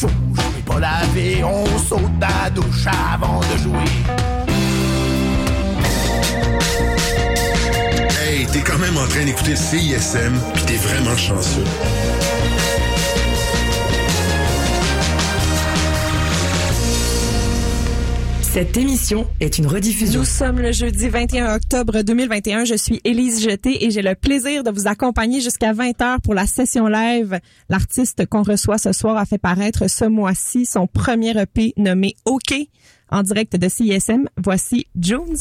show. Je pas lavé, on saute la douche avant de jouer. Hey, t'es quand même en train d'écouter CISM, pis t'es vraiment chanceux. Cette émission est une rediffusion. Nous sommes le jeudi 21 octobre 2021. Je suis Élise Jeté et j'ai le plaisir de vous accompagner jusqu'à 20h pour la session live. L'artiste qu'on reçoit ce soir a fait paraître ce mois-ci son premier EP nommé OK en direct de CISM. Voici Jones.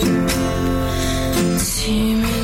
多奇。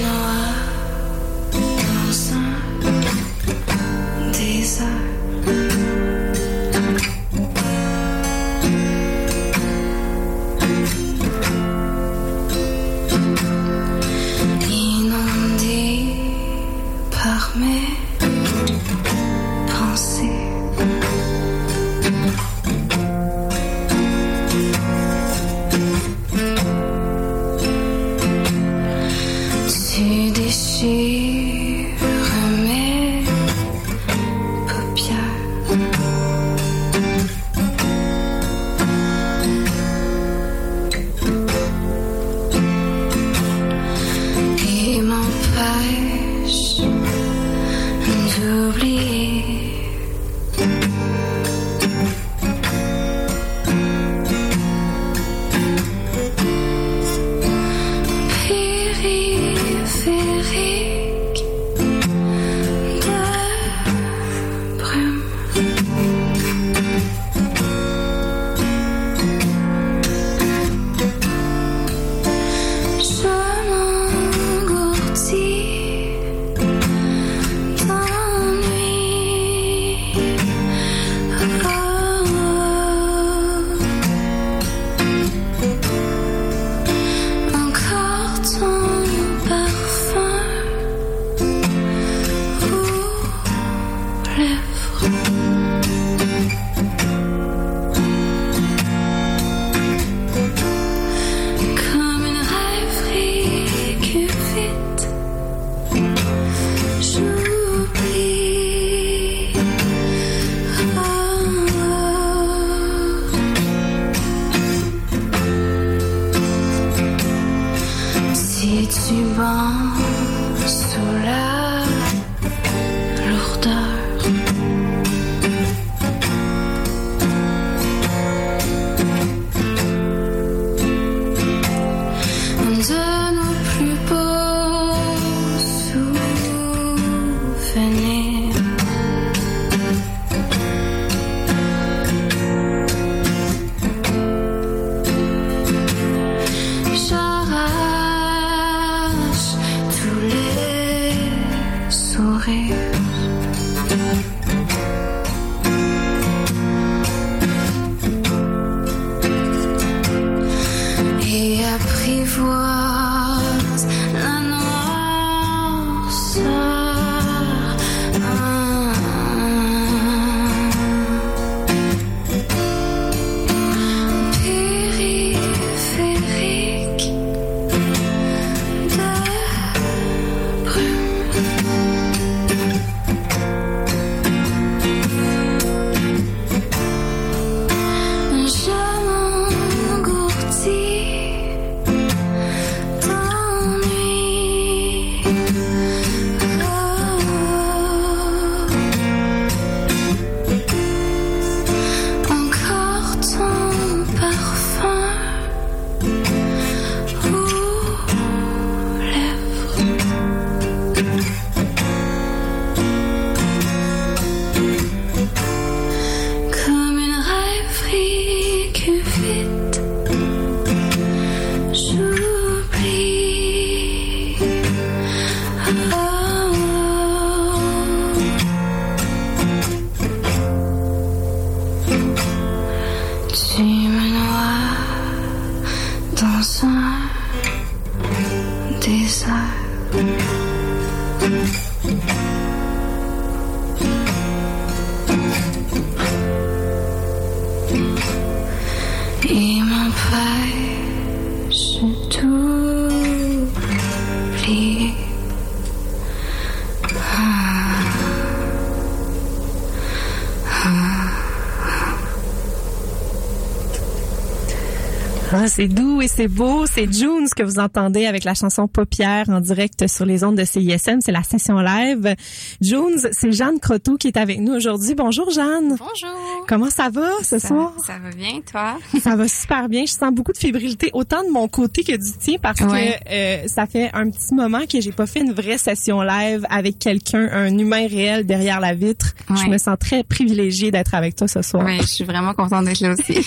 C'est doux et c'est beau. C'est Junes que vous entendez avec la chanson Paupière en direct sur les ondes de CISM. C'est la session live. Junes, c'est Jeanne Croteau qui est avec nous aujourd'hui. Bonjour Jeanne. Bonjour. Comment ça va ce ça, soir? Ça va bien, toi? Ça va super bien. Je sens beaucoup de fébrilité, autant de mon côté que du tien, parce Ouais. que euh, ça fait un petit moment que j'ai pas fait une vraie session live avec quelqu'un, un humain réel derrière la vitre. Je me sens très privilégiée d'être avec toi ce soir. Oui, je suis vraiment contente d'être là aussi.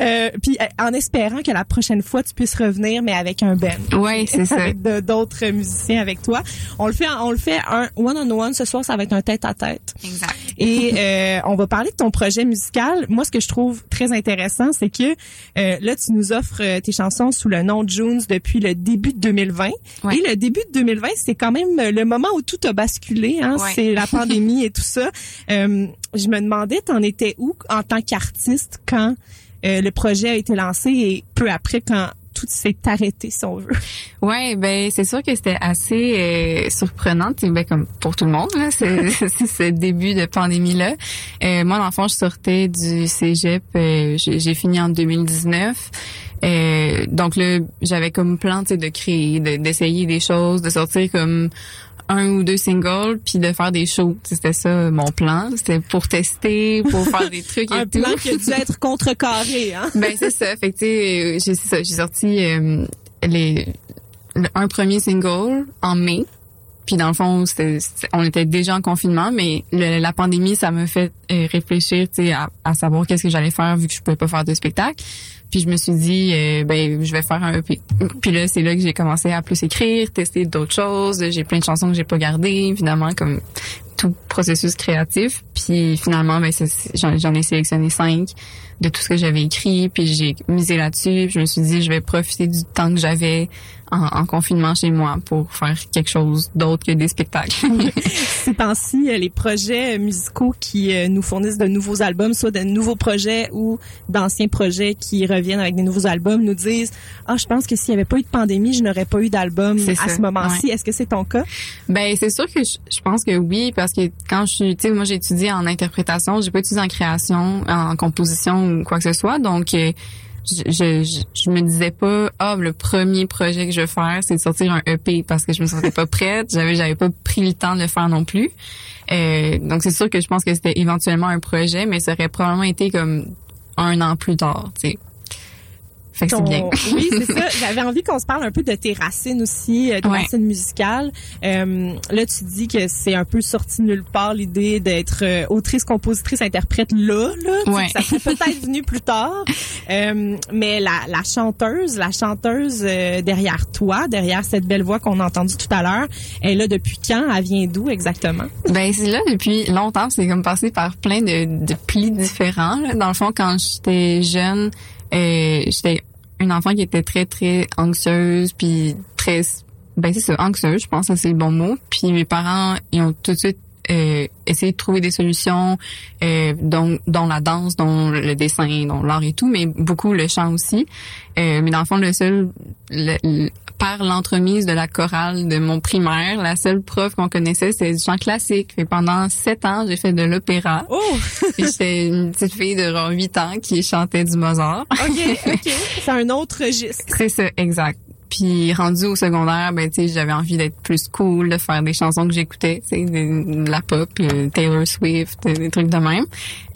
Euh, puis en espérant que la prochaine fois tu puisses revenir, mais avec un band. Oui, c'est ça. Avec d'autres musiciens avec toi. On le fait, on le fait un one on one. Ce soir, ça va être un tête à tête. Exact. Et euh, on va parler de ton projet musical. Moi, ce que je trouve très intéressant, c'est que euh, là, tu nous offres euh, tes chansons sous le nom de Junes depuis le début de 2020. Ouais. Et le début de 2020, c'est quand même le moment où tout a basculé. Hein? Ouais. C'est la pandémie et tout ça. Euh, je me demandais, t'en étais où en tant qu'artiste quand euh, le projet a été lancé et peu après quand tout s'est arrêté, si on veut. Ouais, ben c'est sûr que c'était assez euh, surprenant, ben comme pour tout le monde là, c'est c'est ce début de pandémie là. Euh, moi, dans le fond, je sortais du cégep, euh, j'ai fini en 2019. Euh, donc là, j'avais comme plan, de créer, de- d'essayer des choses, de sortir comme un ou deux singles, puis de faire des shows. C'était ça mon plan. C'était pour tester, pour faire des trucs et Un tout. plan qui a dû être contrecarré, hein? Ben c'est ça. Fait que tu sais, euh, j'ai sorti euh, les le- un premier single en mai. Puis dans le fond, on était déjà en confinement, mais le- la pandémie, ça m'a fait euh, réfléchir, tu sais, à, à savoir qu'est-ce que j'allais faire vu que je pouvais pas faire de spectacle. Puis je me suis dit, euh, ben je vais faire un EP. Puis là, c'est là que j'ai commencé à plus écrire, tester d'autres choses. J'ai plein de chansons que j'ai pas gardées, évidemment, comme tout processus créatif. Puis finalement, ben j'en ai sélectionné cinq de tout ce que j'avais écrit. Puis j'ai misé là-dessus. Puis je me suis dit, je vais profiter du temps que j'avais en, en confinement chez moi pour faire quelque chose d'autre que des spectacles. Ces temps-ci, euh, les projets euh, musicaux qui euh, nous fournissent de nouveaux albums, soit de nouveaux projets ou d'anciens projets qui reviennent avec des nouveaux albums, nous disent « Ah, je pense que s'il n'y avait pas eu de pandémie, je n'aurais pas eu d'album C'est à ça, ce moment-ci. Est-ce que c'est ton cas? Ben c'est sûr que je, je pense que oui parce que quand je suis tu sais moi j'ai étudié en interprétation, j'ai pas étudié en création, en composition quoi que ce soit donc euh, je, je, je, me disais pas ah le premier projet que je vais faire c'est de sortir un EP parce que je me sentais pas prête, j'avais j'avais pas pris le temps de le faire non plus. Euh, donc c'est sûr que je pense que c'était éventuellement un projet mais ça aurait probablement été comme un an plus tard, tu sais. Fait que c'est bien. Oui, c'est ça. J'avais envie qu'on se parle un peu de tes racines aussi, euh, tes Ouais. racines musicales. Euh, là, tu dis que c'est un peu sorti de nulle part l'idée d'être euh, autrice, compositrice, interprète là. là. Ouais. Ça serait peut-être venu plus tard. Euh, mais la, la chanteuse, la chanteuse euh, derrière toi, derrière cette belle voix qu'on a entendue tout à l'heure, elle est là depuis quand? Elle vient d'où exactement? Ben c'est là depuis longtemps, c'est comme passé par plein de, de plis différents. là. Dans le fond, quand j'étais jeune, euh, j'étais une enfant qui était très très anxieuse, puis très ben c'est ça, anxieuse, je pense que c'est le bon mot. Puis mes parents, ils ont tout de suite euh, essayé de trouver des solutions, euh, dont, dont la danse, dont le dessin, dont l'art et tout, mais beaucoup le chant aussi. Euh, mais dans le fond, le seul, le- le- par l'entremise de la chorale de mon primaire, la seule prof qu'on connaissait, c'était du chant classique. Et pendant sept ans, j'ai fait de l'opéra. Oh! J'étais une petite fille de genre 8 ans qui chantait du Mozart. OK, OK. C'est un autre registre. C'est ça, exact. Puis rendu au secondaire, ben tu sais, j'avais envie d'être plus cool, de faire des chansons que j'écoutais, tu sais, de, la pop, euh, Taylor Swift, euh, des trucs de même.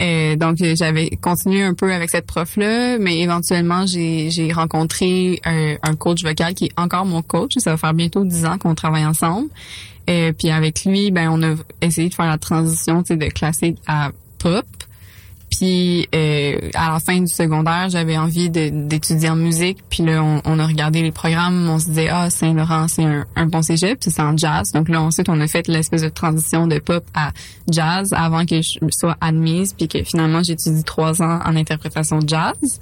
Euh, donc euh, j'avais continué un peu avec cette prof là, mais éventuellement j'ai j'ai rencontré un, coach vocal qui est encore mon coach. Ça va faire bientôt 10 ans qu'on travaille ensemble. Euh, puis avec lui, ben on a essayé de faire la transition, tu sais, de classique à pop. Puis euh, à la fin du secondaire, j'avais envie de- d'étudier en musique. Puis là, on, on a regardé les programmes, on se disait ah Saint-Laurent c'est un, un bon cégep, puis c'est en jazz. Donc là ensuite on a fait l'espèce de transition de pop à jazz avant que je sois admise, puis que finalement j'étudie trois ans en interprétation de jazz.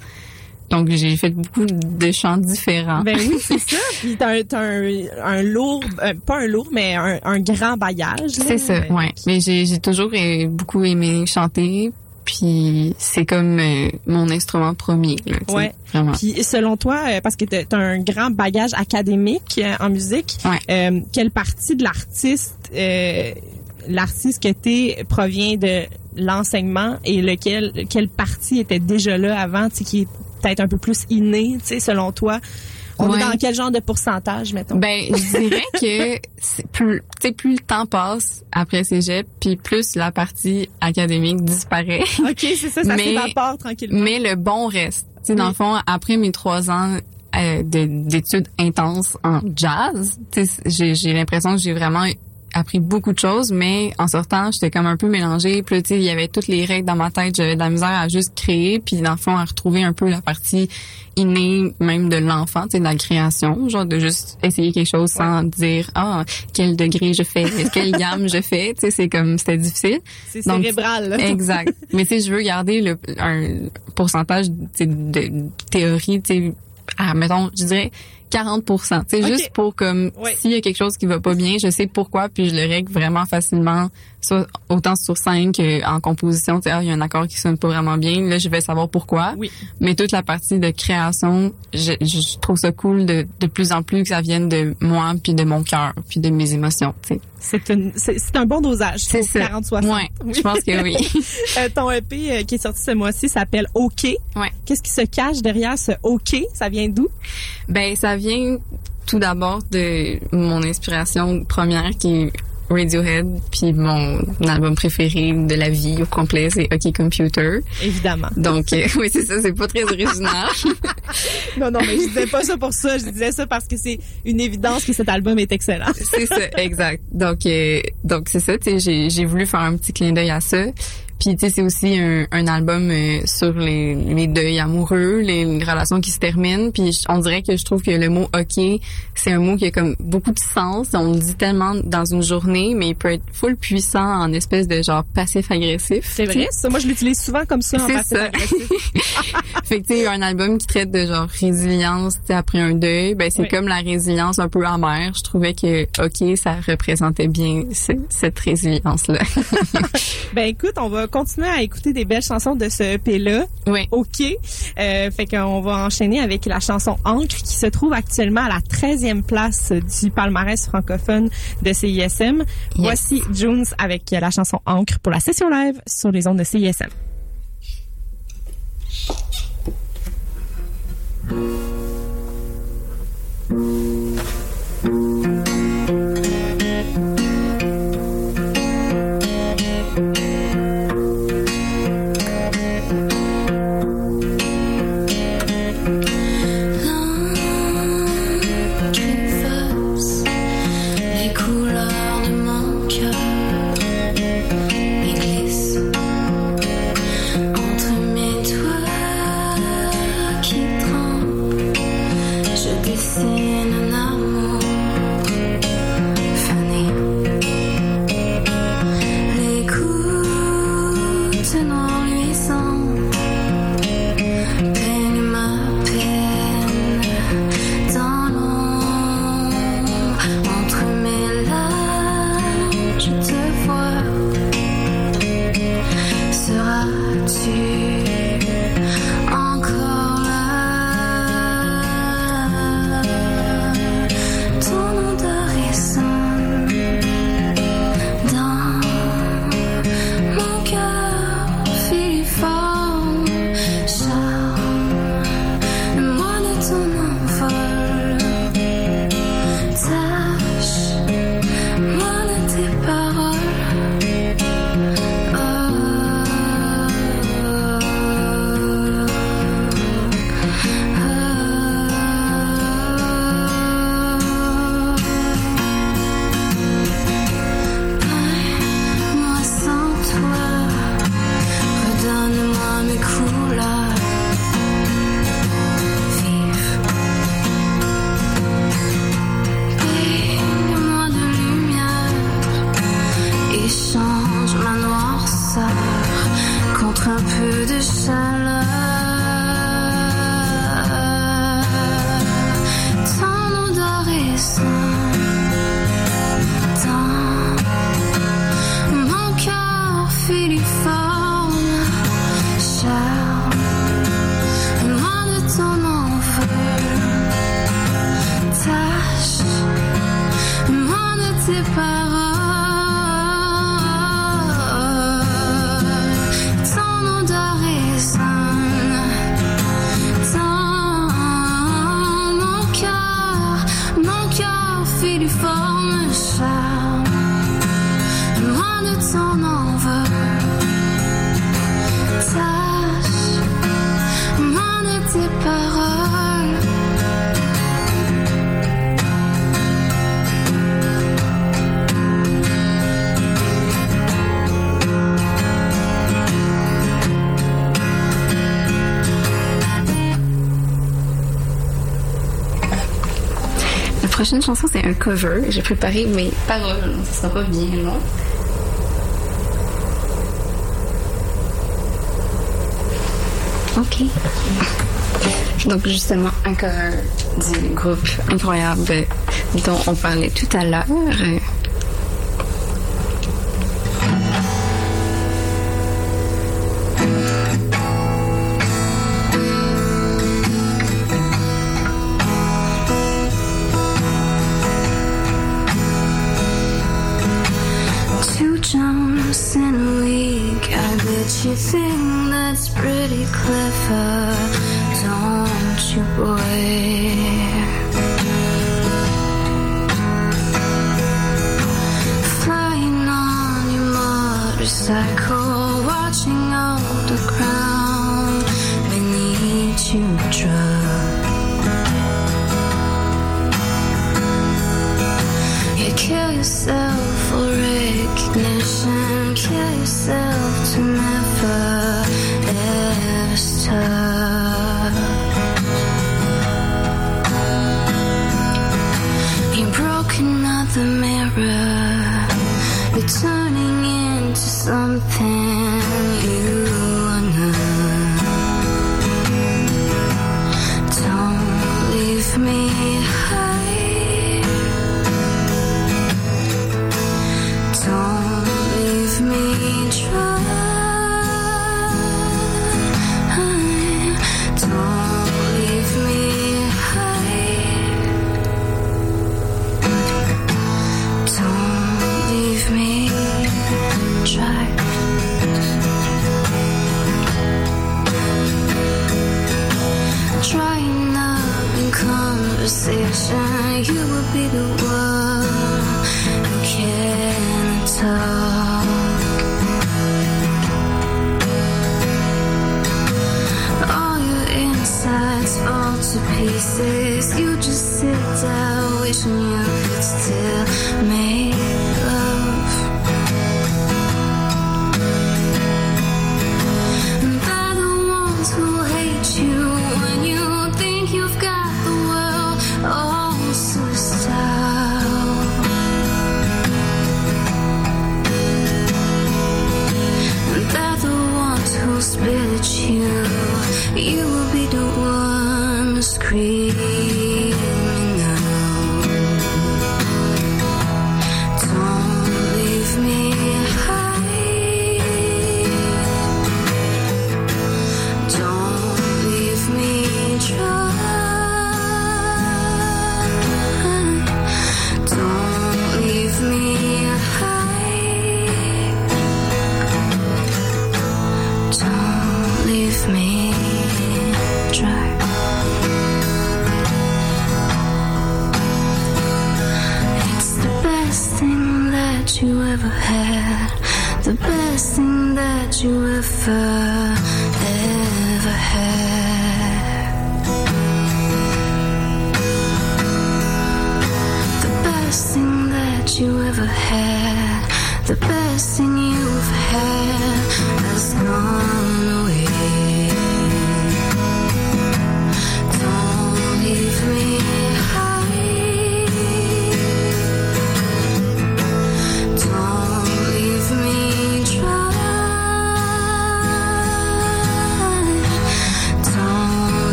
Donc j'ai fait beaucoup de chants différents. Ben oui, c'est ça. Puis t'as un, t'as un, un lourd, euh, pas un lourd, mais un, un grand bagage. C'est ça, ouais. Mais j'ai j'ai toujours euh, beaucoup aimé chanter. Puis c'est comme euh, mon instrument premier, là, tu Ouais. vraiment. Puis selon toi, euh, parce que t'as t'as un grand bagage académique euh, en musique, Ouais. euh, quelle partie de l'artiste, euh, l'artiste que t'es provient de l'enseignement et lequel, quelle partie était déjà là avant, tu sais, qui est peut-être un peu plus inné, tu sais, selon toi? On Ouais. est dans quel genre de pourcentage, mettons? Ben, je dirais que plus, tu sais, plus le temps passe après cégep, puis plus la partie académique disparaît. OK, c'est ça, ça mais- s'évapore tranquillement. Mais le bon reste. Tu sais, dans Oui. le fond, après mes trois ans euh, de- d'études intenses en jazz, j'ai l'impression que j'ai vraiment appris beaucoup de choses, mais en sortant, j'étais comme un peu mélangée. Puis tu sais, il y avait toutes les règles dans ma tête. J'avais de la misère à juste créer, puis dans le fond, à retrouver un peu la partie innée, même de l'enfant, tu sais, de la création, genre de juste essayer quelque chose sans dire ah quel degré je fais, quelle gamme je fais. Tu sais, c'est comme c'était difficile. C'est cérébral, là. Exact. Mais si je veux garder le, un pourcentage tu sais, de théorie, tu sais, à, mettons, je dirais 40 tu sais, Ok. juste pour comme, Ouais. s'il y a quelque chose qui va pas bien, je sais pourquoi, puis je le règle vraiment facilement soit autant sur scène qu'en composition, tu sais, ah, il y a un accord qui sonne pas vraiment bien, là, je vais savoir pourquoi. Oui. Mais toute la partie de création, je, je trouve ça cool de, de plus en plus que ça vienne de moi, puis de mon cœur, puis de mes émotions, tu sais. C'est une- c'est un bon dosage. C'est ça. 40-60. Ouais, je pense que oui. Euh, ton EP euh, qui est sorti ce mois-ci s'appelle OK. Ouais. Qu'est-ce qui se cache derrière ce OK? Ça vient d'où? Ben, ça vient tout d'abord de mon inspiration première qui est Radiohead, puis mon album préféré de la vie au complet, c'est OK Computer. Évidemment. Donc, euh, oui, c'est ça, c'est pas très original. Non, non, mais je disais pas ça pour ça. Je disais ça parce que c'est une évidence que cet album est excellent. c'est ça, exact. Donc, euh, donc c'est ça, tu sais, j'ai, j'ai voulu faire un petit clin d'œil à ça. Puis, tu sais, c'est aussi un, un album euh, sur les, les deuils amoureux, les, les relations qui se terminent. Puis, on dirait que je trouve que le mot « OK », c'est un mot qui a comme beaucoup de sens. On le dit tellement dans une journée, mais il peut être full puissant en espèce de genre passif-agressif. C'est vrai, ça. Moi, je l'utilise souvent comme ça en C'est passif ça. agressif. Fait que tu sais, un album qui traite de genre résilience, après un deuil, ben c'est Oui. comme la résilience un peu amère. Je trouvais que OK, ça représentait bien ce- cette résilience là. Ben écoute, on va continuer à écouter des belles chansons de ce EP-là. oui. OK. Euh, fait qu'on va enchaîner avec la chanson Encre qui se trouve actuellement à la 13e place du palmarès francophone de CISM. Voici Jones avec la chanson Encre pour la session live sur les ondes de CISM. Chanson c'est un cover. J'ai préparé mes paroles, ça sera pas bien long. Ok. Donc justement un cover du groupe incroyable dont on parlait tout à l'heure. the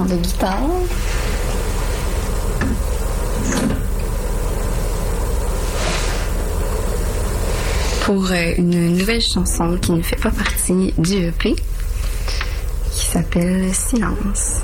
de guitare. Pour euh, une nouvelle chanson qui ne fait pas partie du EP, qui s'appelle Silence.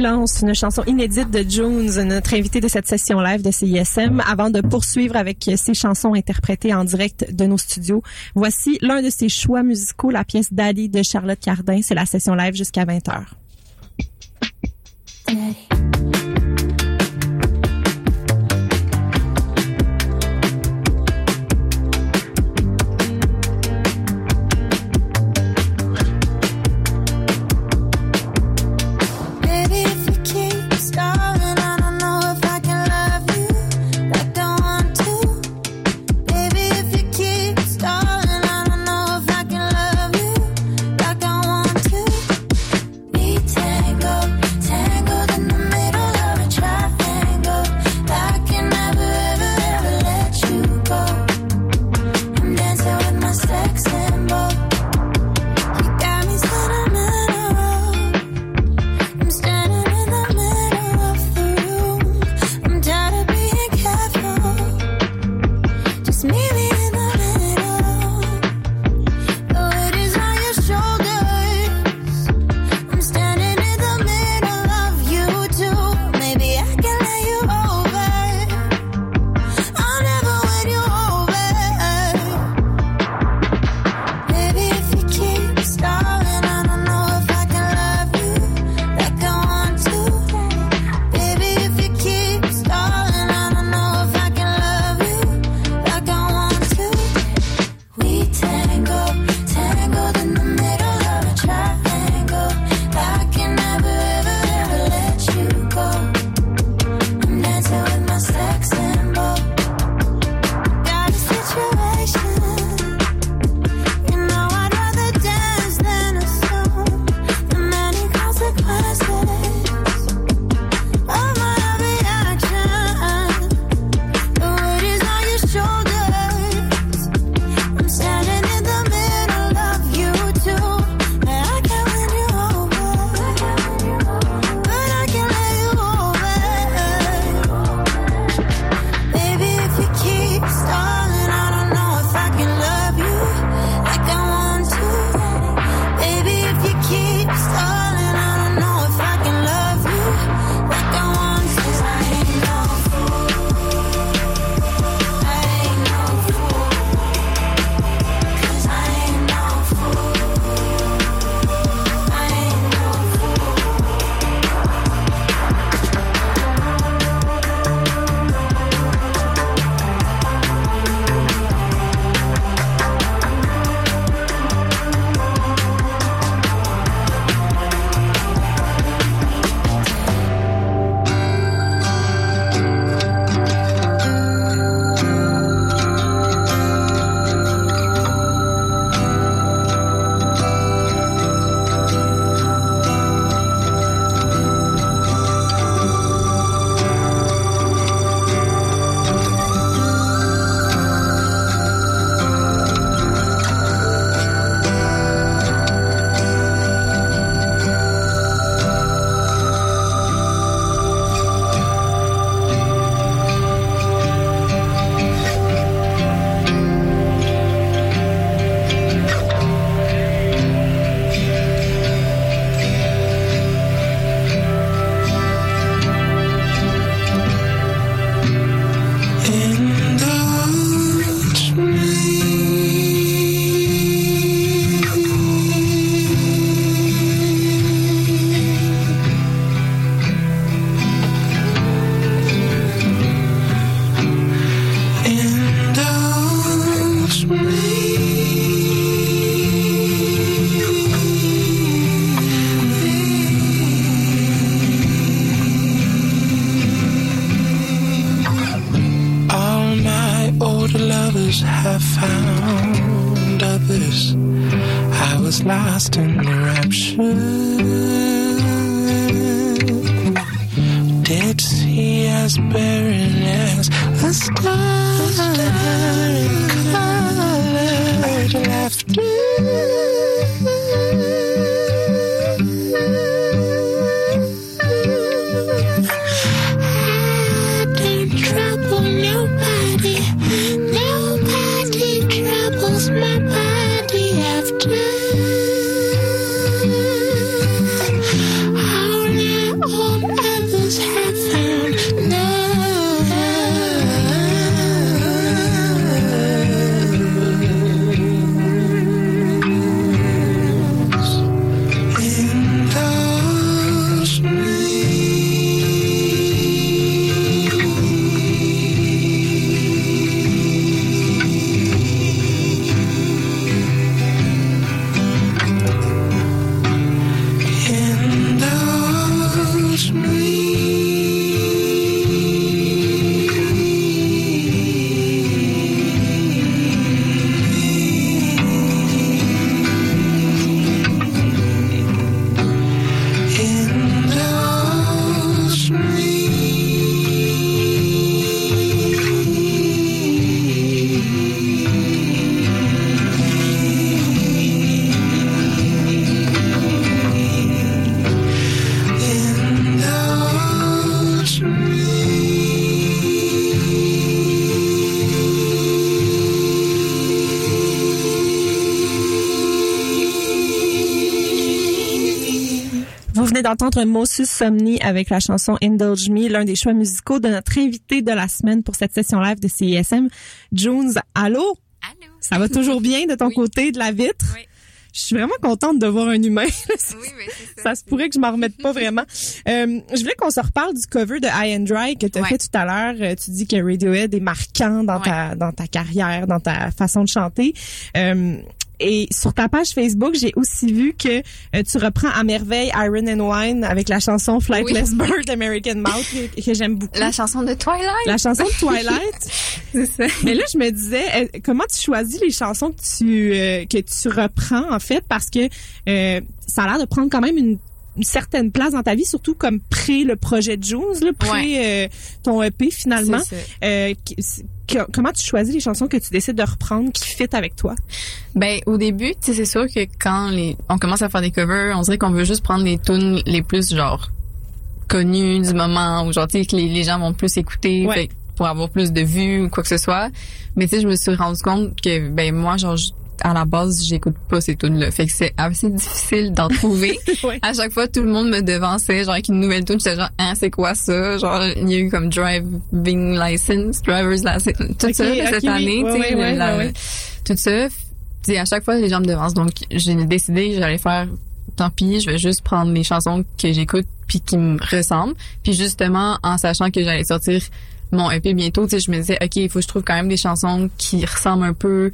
Silence, une chanson inédite de Jones, notre invité de cette session live de CISM. Avant de poursuivre avec ses chansons interprétées en direct de nos studios, voici l'un de ses choix musicaux, la pièce Daddy de Charlotte Cardin. C'est la session live jusqu'à 20h. Baby, d'entendre Mossus Somni avec la chanson Indulge Me, l'un des choix musicaux de notre invité de la semaine pour cette session live de CISM, Junes. Allô? Allô? Ça va toujours bien de ton Oui. côté de la vitre? Oui. Je suis vraiment contente de voir un humain. Oui, mais ça se pourrait que je m'en remette pas vraiment. Euh, je voulais qu'on se reparle du cover de High and Dry que tu as Ouais. fait tout à l'heure. Euh, Tu dis que Radiohead est marquant dans ta dans ta carrière, dans ta façon de chanter. Euh, et sur ta page Facebook, j'ai aussi vu que euh, tu reprends à merveille Iron and Wine avec la chanson Flightless Bird American Mouth que, que j'aime beaucoup. La chanson de Twilight. La chanson de Twilight. C'est ça. Mais là, je me disais, euh, comment tu choisis les chansons que tu euh, que tu reprends en fait, parce que euh, ça a l'air de prendre quand même une, une certaine place dans ta vie, surtout comme pré le projet de Jones, là, pré euh, ton EP finalement. Euh, comment tu choisis les chansons que tu décides de reprendre qui fit avec toi? Ben au début, tu sais, c'est sûr que quand les on commence à faire des covers, on dirait qu'on veut juste prendre les tunes les plus genre connues du moment ou genre tu sais que les, les gens vont plus écouter Ouais. fait que pour avoir plus de vues ou quoi que ce soit. Mais tu sais, je me suis rendu compte que ben moi genre je- à la base, j'écoute pas ces tunes là. Fait que c'est assez difficile d'en trouver. Ouais. À chaque fois, tout le monde me devançait genre avec une nouvelle tune, j'étais genre hein, c'est quoi ça? Genre il y a eu comme driving license, driver's license, tout ça ok, cette année, tu sais, ouais, ouais, tout ça. Tu sais, à chaque fois, les gens me devancent. Donc, j'ai décidé que j'allais faire, tant pis, je vais juste prendre les chansons que j'écoute puis qui me ressemblent. Puis justement, en sachant que j'allais sortir mon EP bientôt, tu sais, je me disais, OK, il faut que je trouve quand même des chansons qui ressemblent un peu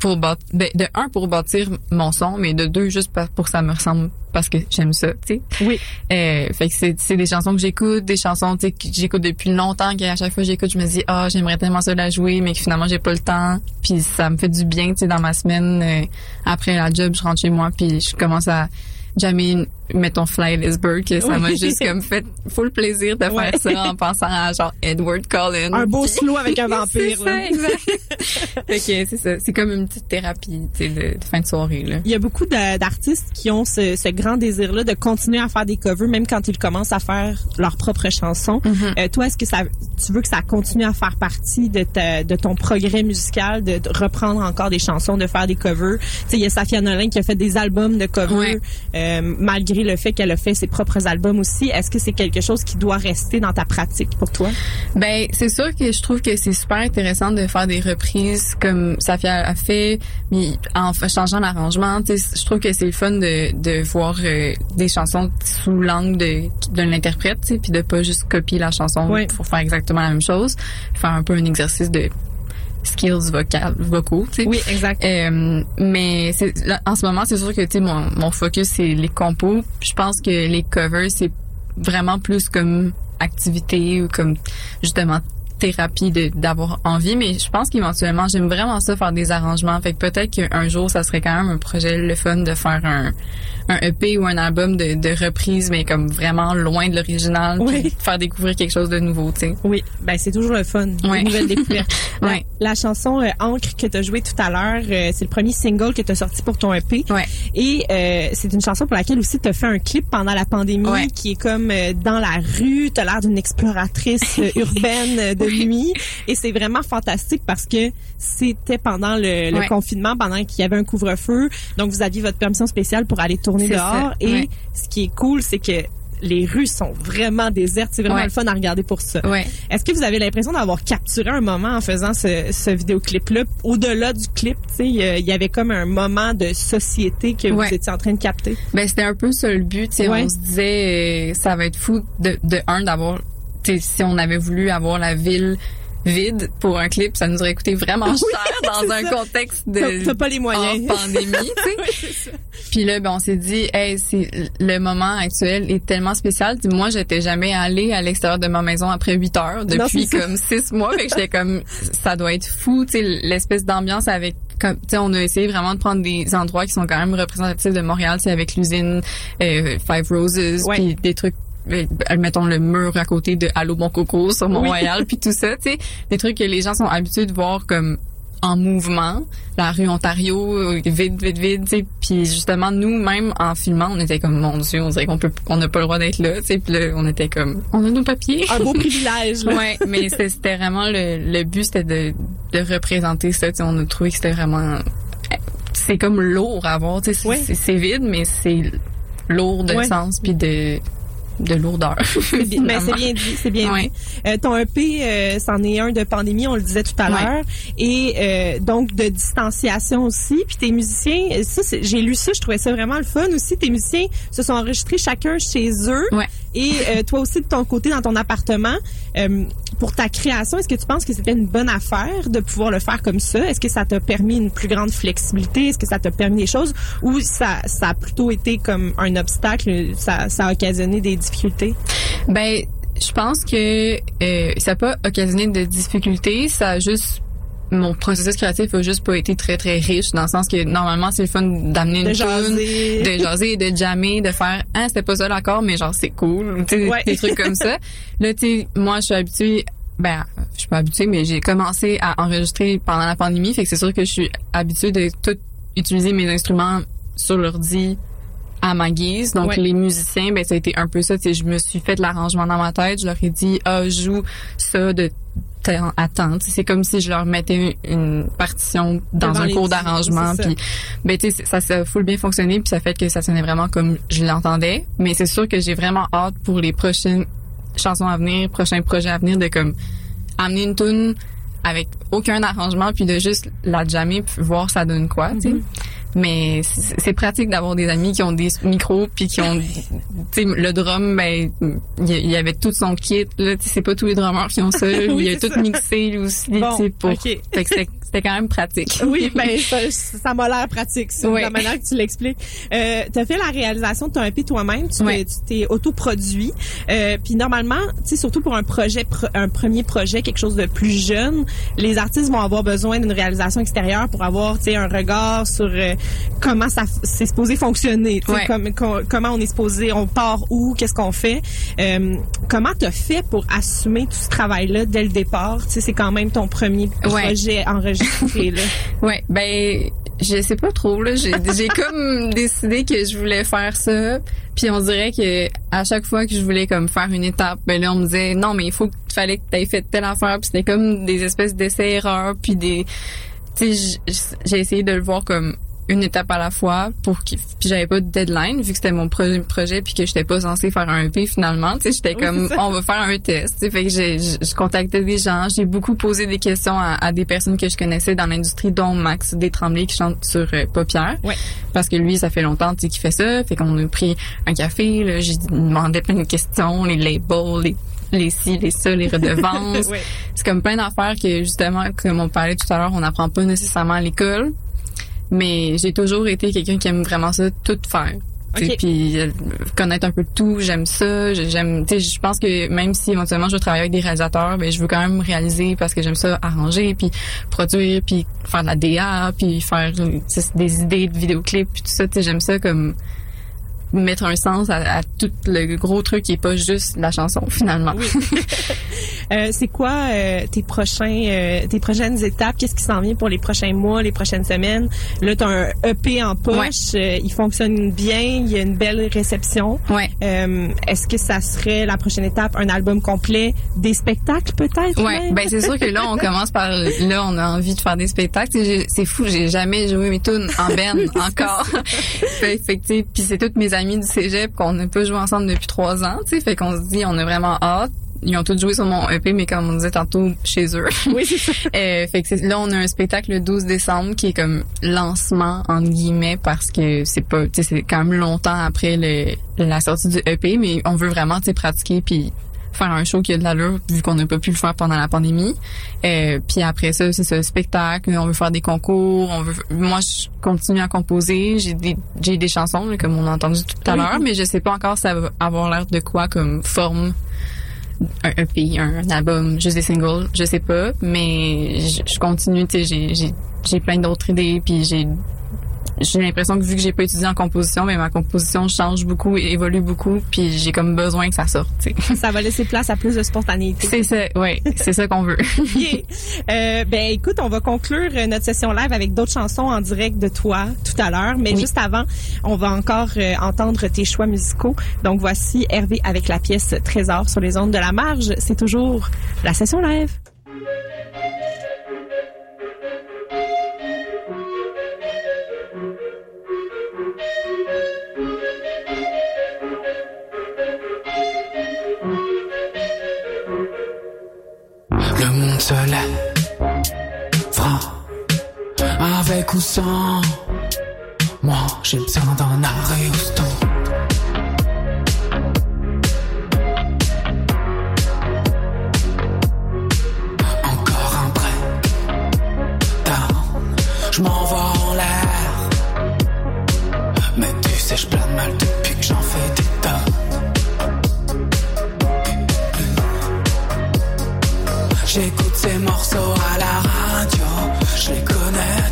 pour bâtir, ben, de un, pour bâtir mon son, mais de deux, juste pour que ça me ressemble parce que j'aime ça, tu sais. Oui. Euh, fait que c'est, c'est des chansons que j'écoute, des chansons tu sais, que j'écoute depuis longtemps, qu'à chaque fois que j'écoute, je me dis ah j'aimerais tellement ça la jouer, mais que finalement j'ai pas le temps. Puis ça me fait du bien, tu sais, dans ma semaine euh, après la job, je rentre chez moi, puis je commence à jamais mettons Fly This Bird, que ça m'a Oui. juste comme fait full plaisir de Ouais. faire ça en pensant à genre Edward Cullen. Un beau slow avec un vampire. là. ça, exact. que c'est ça, c'est comme une petite thérapie, tu sais, de, de fin de soirée là. Il y a beaucoup d'artistes qui ont ce, ce grand désir-là de continuer à faire des covers, même quand ils commencent à faire leurs propres chansons. Mm-hmm. Euh, toi, est-ce que ça, tu veux que ça continue à faire partie de, ta, de ton progrès musical, de, de reprendre encore des chansons, de faire des covers? Tu sais, il y a Safia Nolin qui a fait des albums de covers, Ouais. euh, malgré le fait qu'elle a fait ses propres albums aussi. Est-ce que c'est quelque chose qui doit rester dans ta pratique pour toi? Ben, c'est sûr que je trouve que c'est super intéressant de faire des reprises comme Safia a fait, mais en changeant l'arrangement. Je trouve que c'est le fun de, de voir euh, des chansons sous l'angle de, de l'interprète, puis de pas juste copier la chanson pour faire exactement la même chose. Faire un peu un exercice de skills vocal, vocaux, tu sais. Oui, exact. Euh, mais là, en ce moment, c'est sûr que tu sais mon, mon focus c'est les compos. Je pense que les covers c'est vraiment plus comme activité ou comme justement thérapie de d'avoir envie mais je pense qu'éventuellement j'aime vraiment ça faire des arrangements fait que peut-être qu'un jour ça serait quand même un projet le fun de faire un un EP ou un album de, de reprise mais comme vraiment loin de l'original Oui. faire découvrir quelque chose de nouveau tu sais Oui, ben c'est toujours le fun, une nouvelle découverte. La- chanson euh, Ancre que tu as jouée tout à l'heure, euh, c'est le premier single que tu as sorti pour ton EP. Ouais. Et euh, c'est une chanson pour laquelle aussi tu as fait un clip pendant la pandémie qui est comme euh, dans la rue, tu as l'air d'une exploratrice euh, urbaine euh, de Oui. nuit et c'est vraiment fantastique parce que c'était pendant le, le Ouais. confinement, pendant qu'il y avait un couvre-feu. Donc vous aviez votre permission spéciale pour aller tourner dehors ça, et ouais. ce qui est cool, c'est que les rues sont vraiment désertes. C'est vraiment Ouais. le fun à regarder pour ça. ouais Est-ce que vous avez l'impression d'avoir capturé un moment en faisant ce, ce vidéoclip-là? Au-delà du clip, il y avait comme un moment de société que Ouais. vous étiez en train de capter? Ben c'était un peu ça le but, on se disait euh, ça va être fou de de un d'avoir si on avait voulu avoir la ville vide pour un clip, ça nous aurait coûté vraiment cher dans un ça. contexte de t'as pas les moyens. en pandémie. Oui, ça. Puis là ben on s'est dit hey, c'est le moment actuel est tellement spécial. Moi j'étais jamais allée à l'extérieur de ma maison après 8 heures depuis ça. comme six mois, fait que j'étais comme ça doit être fou, tu sais l'espèce d'ambiance avec comme on a essayé vraiment de prendre des endroits qui sont quand même représentatifs de Montréal, c'est avec l'usine euh, Five Roses Ouais. puis des trucs mettons le mur à côté de Allô Bon Coco sur Mont-Royal puis tout ça, tu sais, des trucs que les gens sont habitués de voir comme en mouvement, la rue Ontario euh, vide vide vide, tu sais, puis justement nous même en filmant, on était comme mon dieu, on dirait qu'on peut on n'a pas le droit d'être là, tu sais, puis là on était comme on a nos papiers. Un beau privilège. là. Ouais, mais c'était vraiment le, le but, c'était de, de représenter ça. tu sais, On a trouvé que c'était vraiment, c'est comme lourd à voir. tu sais, C'est vide, mais c'est lourd de sens puis de de lourdeur. C'est bien, ben, c'est bien dit, c'est bien Ouais. dit. Euh, ton EP, euh, c'en est un de pandémie, on le disait tout à Ouais. l'heure, et euh, donc de distanciation aussi. Puis tes musiciens, ça, j'ai lu ça, je trouvais ça vraiment le fun aussi. Tes musiciens se sont enregistrés chacun chez eux, Ouais. Et euh, toi aussi de ton côté dans ton appartement. Euh, pour ta création, est-ce que tu penses que c'était une bonne affaire de pouvoir le faire comme ça? Est-ce que ça t'a permis une plus grande flexibilité? Est-ce que ça t'a permis des choses? Ou ça, ça a plutôt été comme un obstacle? Ça, ça a occasionné des difficultés? Ben, je pense que euh, ça n'a pas occasionné de difficultés, ça a juste mon processus créatif a juste pas été très très riche dans le sens que normalement c'est le fun d'amener de une tune, de jaser, de jammer, de faire ah c'était pas ça l'accord mais genre c'est cool, Ouais. des trucs comme ça. Là tu sais moi je suis habituée ben je suis pas habituée mais j'ai commencé à enregistrer pendant la pandémie fait que c'est sûr que je suis habituée de tout utiliser mes instruments sur l'ordi à ma guise. Donc Ouais. les musiciens, ben ça a été un peu ça. Tu sais, je me suis fait l'arrangement dans ma tête. Je leur ai dit, ah, joue ça de C'est comme si je leur mettais une partition dans Devant un cours d'arrangement. Puis, ben tu sais, ça ça a full bien fonctionné. Puis ça fait que ça sonnait vraiment comme je l'entendais. Mais c'est sûr que j'ai vraiment hâte pour les prochaines chansons à venir, prochains projets à venir, de comme amener une tune avec aucun arrangement puis de juste la jammer puis voir ça donne quoi, tu sais. Mais c'est pratique d'avoir des amis qui ont des micros puis qui ont tu sais le drum ben il y- avait tout son kit là, c'est pas tous les drummers qui ont ça, Oui, il a tout ça. mixé lui aussi, Bon, pour fait que c'était quand même pratique. Oui, ben ça, ça m'a l'air pratique, ça, Oui. la manière que tu l'expliques. Euh, tu as fait la réalisation de ton EP toi-même, tu Oui. t'es- autoproduit. Euh, puis normalement, tu sais surtout pour un projet pr- un premier projet, quelque chose de plus jeune, les artistes vont avoir besoin d'une réalisation extérieure pour avoir tu sais un regard sur euh, comment ça c'est supposé fonctionner, Ouais. comme- com- comment on est supposé, on part où, qu'est-ce qu'on fait. Euh, comment t'as fait pour assumer tout ce travail-là dès le départ? Tu sais c'est quand même ton premier projet enregistré là. Ouais, ben je sais pas trop là, j'ai comme décidé que je voulais faire ça, puis on dirait que à chaque fois que je voulais comme faire une étape, ben là on me disait non mais il faut qu'il fallait que tu aies fait telle affaire, puis c'était comme des espèces d'essais erreurs puis des tu sais j'ai essayé de le voir comme une étape à la fois pour qu'il puis j'avais pas de deadline vu que c'était mon projet puis que j'étais pas censée faire un EP finalement tu sais j'étais Oui, comme on va faire un test tu sais fait que j'ai je, je contactais des gens j'ai beaucoup posé des questions à, à des personnes que je connaissais dans l'industrie dont Max Détremblay qui chante sur euh, Paupières Ouais. parce que lui ça fait longtemps tu sais qu'il fait ça fait qu'on a pris un café là j'ai demandé plein de questions les labels les les ci, les ça, les redevances. Ouais. C'est comme plein d'affaires que justement, comme on parlait tout à l'heure, on n'apprend pas nécessairement à l'école. Mais j'ai toujours été quelqu'un qui aime vraiment ça, tout faire. tu sais, Ok. Puis euh, connaître un peu de tout, j'aime ça. Je- J'aime, tu sais, je pense que même si éventuellement je veux travailler avec des réalisateurs, ben je veux quand même réaliser parce que j'aime ça arranger, puis produire, puis faire de la DA, puis faire sais, des idées de vidéoclips, puis tout ça. Tu sais, j'aime ça comme mettre un sens à, à tout le gros truc qui est pas juste la chanson finalement. Euh, c'est quoi euh, tes prochains euh, tes prochaines étapes? Qu'est-ce qui s'en vient pour les prochains mois, les prochaines semaines? Là, tu as un EP en poche, euh, il fonctionne bien, il y a une belle réception. ouais. Est-ce que ça serait la prochaine étape, un album complet, des spectacles peut-être Ouais, ben c'est sûr que là on commence par là on a envie de faire des spectacles. C'est fou, j'ai jamais joué mes tunes en band encore. fait, fait puis c'est toutes mes amies du cégep qu'on n'a pas joué ensemble depuis trois ans. Tu sais, fait qu'on se dit on a vraiment hâte. Ils ont tous joué sur mon EP, mais comme on disait tantôt, chez eux. Oui, c'est ça. Euh, fait que c'est- là, on a un spectacle le 12 décembre qui est comme lancement entre guillemets parce que c'est pas, tu sais, c'est quand même longtemps après le, la sortie du EP, mais on veut vraiment, tu sais, pratiquer puis faire un show qui a de l'allure vu qu'on n'a pas pu le faire pendant la pandémie. Euh, puis après ça, c'est ce spectacle, on veut faire des concours, on veut. Moi, je continue à composer, j'ai des j'ai des chansons comme on a entendu tout à l'heure, mais je sais pas encore ça va avoir l'air de quoi comme forme un EP, un, album, juste des singles, je sais pas, mais je, je continue, tu sais, j'ai plein d'autres idées, puis j'ai, j'ai l'impression que vu que j'ai pas étudié en composition, mais ma composition change beaucoup, et évolue beaucoup, puis j'ai comme besoin que ça sorte, tu sais. ça va laisser place à plus de spontanéité. C'est ça, ouais, c'est ça qu'on veut. Yeah. Euh, ben écoute, on va conclure notre session live avec d'autres chansons en direct de toi tout à l'heure, mais Oui. juste avant, on va encore euh, entendre tes choix musicaux. Donc voici Hervé avec la pièce Trésor sur les ondes de la marge. C'est toujours la session live. Le monde se lèvera avec ou sans. Moi, j'ai besoin d'un arrêt Houston. Encore un break down. Je m'envoie en l'air. Mais tu sais, je plane mal depuis que j'en fais des tonnes. J'écoute ces morceaux à la radio, je les connais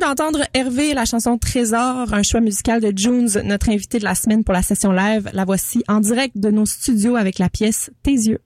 d'entendre Hervé, la chanson Trésor, un choix musical de Junes, notre invité de la semaine pour la session live. La voici en direct de nos studios avec la pièce Tes yeux.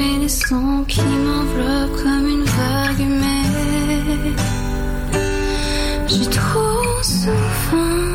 frémissant qui m'enveloppe comme une vague humaine. J'ai trop souffert.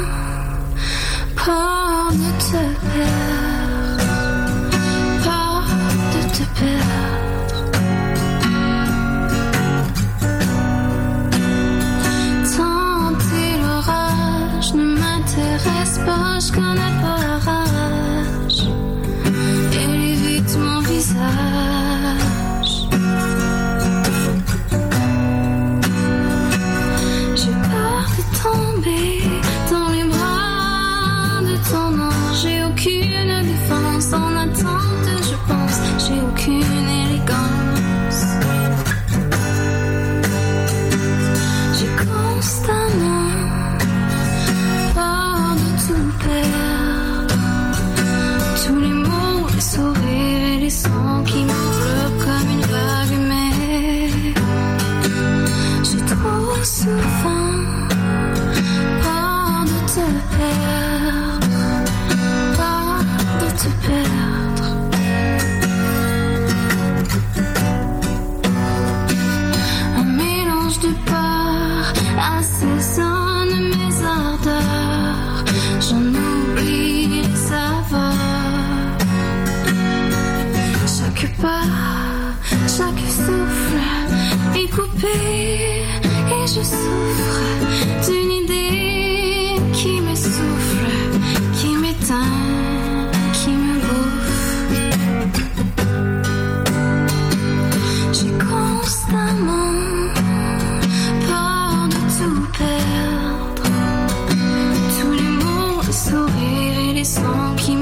Me souffre, d'une idée qui me souffre, qui m'éteint, qui me bouffe. J'ai constamment peur de tout perdre. Tous les mots sourires et les sangs qui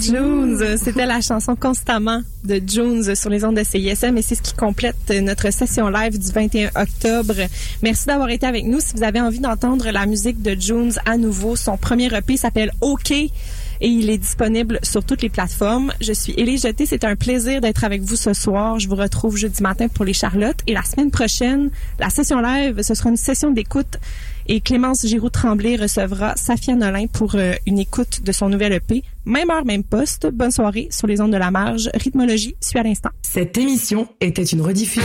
Jones. C'était la chanson Constamment de Jones sur les ondes de CISM et c'est ce qui complète notre session live du 21 octobre. Merci d'avoir été avec nous. Si vous avez envie d'entendre la musique de Jones à nouveau, son premier EP s'appelle OK et il est disponible sur toutes les plateformes. Je suis Élie Jeté. C'est un plaisir d'être avec vous ce soir. Je vous retrouve jeudi matin pour les Charlottes et la semaine prochaine, la session live, ce sera une session d'écoute et Clémence Giroux-Tremblay recevra Safia Nolin pour euh, une écoute de son nouvel EP. Même heure, même poste. Bonne soirée sur les ondes de la marge. Rythmologie suit à l'instant. Cette émission était une rediffusion.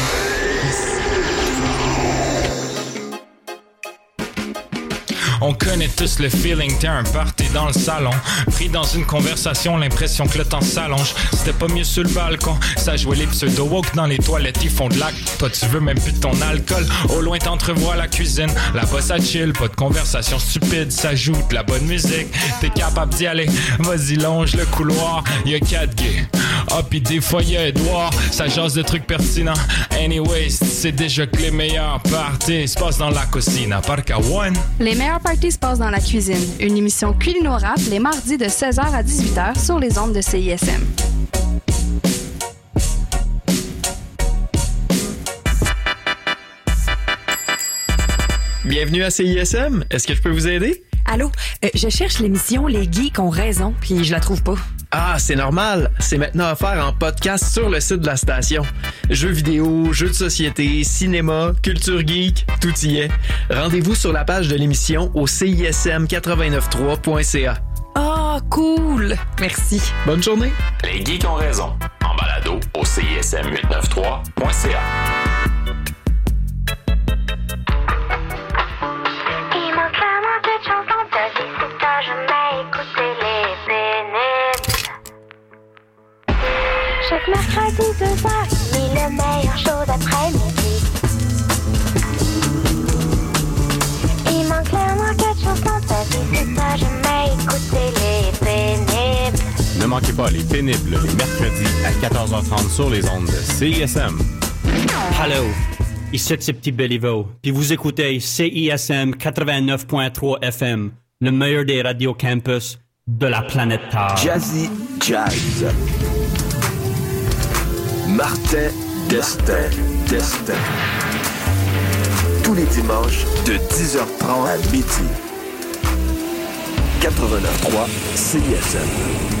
On connaît tous le feeling, t'es un party dans le salon. Pris dans une conversation, l'impression que le temps s'allonge. C'était pas mieux sur le balcon. Ça jouait les pseudo-woke dans les toilettes, ils font de l'acte. Toi, tu veux même plus de ton alcool. Au loin, t'entrevois la cuisine. Là-bas, ça chill, pas de conversation stupide. Ça joue de la bonne musique. T'es capable d'y aller. Vas-y, longe le couloir. Y'a quatre gays. Ah, pis des fois, y'a Edouard. Ça jase de trucs pertinents. Anyways, c'est déjà que les meilleurs parties se passent dans la. Parc à one. Les meilleurs parties se passent dans la cuisine. Une émission culinorap les mardis de 16h à 18h sur les ondes de CISM. Bienvenue à CISM. Est-ce que je peux vous aider? Allô, euh, je cherche l'émission Les Geeks ont raison, puis je la trouve pas. Ah, c'est normal. C'est maintenant offert en podcast sur le site de la station. Jeux vidéo, jeux de société, cinéma, culture geek, tout y est. Rendez-vous sur la page de l'émission au cism893.ca. Ah, cool. Merci. Bonne journée. Les geeks ont raison. En balado au cism893.ca. Chaque mercredi, deux heures, il le meilleur show d'après-midi. Il manque clairement chose dans ta vie, c'est ça, je mets écouter les pénibles. Ne manquez pas les pénibles les mercredis à 14h30 sur les ondes de CISM. Hello, ici c'est Petit Béliveau, puis vous écoutez CISM 89.3 FM, le meilleur des radios campus de la planète Terre. Jazzy Jazz. Martin Destin. Destin. Tous les dimanches de 10h30 à midi. 89.3 CISM.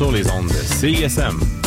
sur les ondes de CISM.